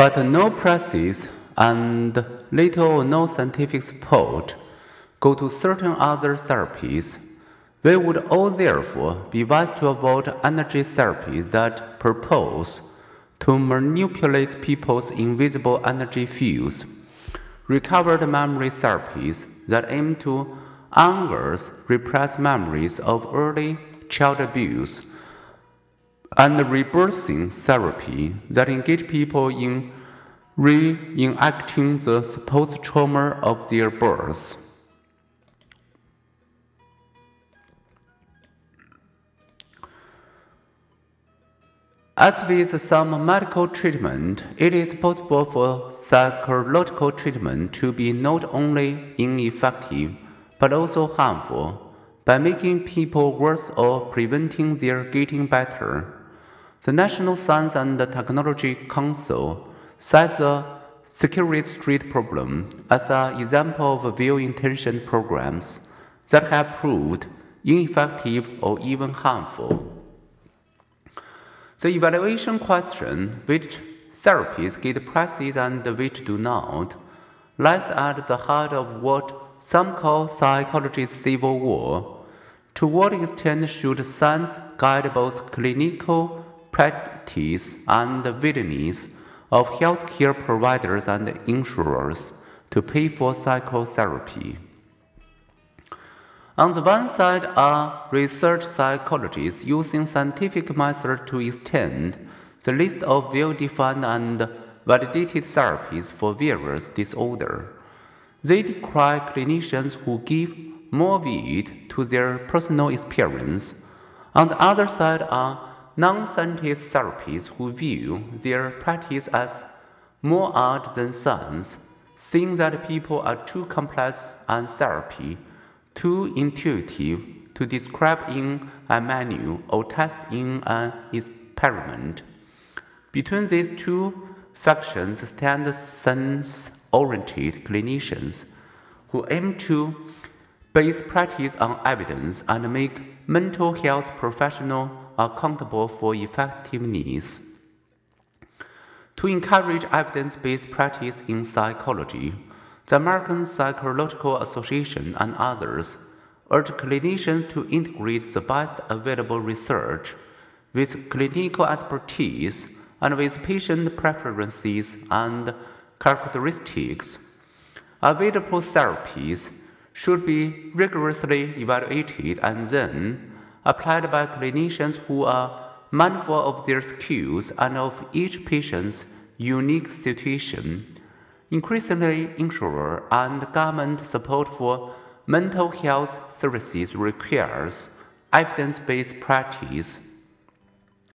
but no practice and little or no scientific support go to certain other therapies. We would all therefore be wise to avoid energy therapies that purpose to manipulate people's invisible energy fields, recovered memory therapies that aim to unearth repressed memories of early child abuse, and rebirthing therapy that engage people in reenacting the supposed trauma of their birth. As with some medical treatment, it is possible for psychological treatment to be not only ineffective but also harmful by making people worse or preventing their getting better. The National Science and Technology Council cites the Scared Straight problem as an example of well-intentioned programs that have proved ineffective or even harmful. The evaluation question, which therapies get practice and which do not, lies at the heart of what some call psychology's civil war. To what extent should science guide both clinical practice and willingness of healthcare providers and insurers to pay for psychotherapy? On the one side are research psychologists using scientific methods to extend the list of well-defined and validated therapies for various disorders. They decry clinicians who give more weight to their personal experience. On the other side are non-scientist therapists who view their practice as more art than science, seeing that people are too complex and therapy too intuitive to describe in a manual or test in an experiment. Between these two factions stand science oriented clinicians who aim to base practice on evidence and make mental health professionals accountable for effectiveness. To encourage evidence based practice in psychology, the American Psychological Association and others urge clinicians to integrate the best available research with clinical expertise and with patient preferences and characteristics. Available therapies should be rigorously evaluated and then applied by clinicians who are mindful of their skills and of each patient's unique situation. Increasingly, insurer and government support for mental health services requires evidence based practice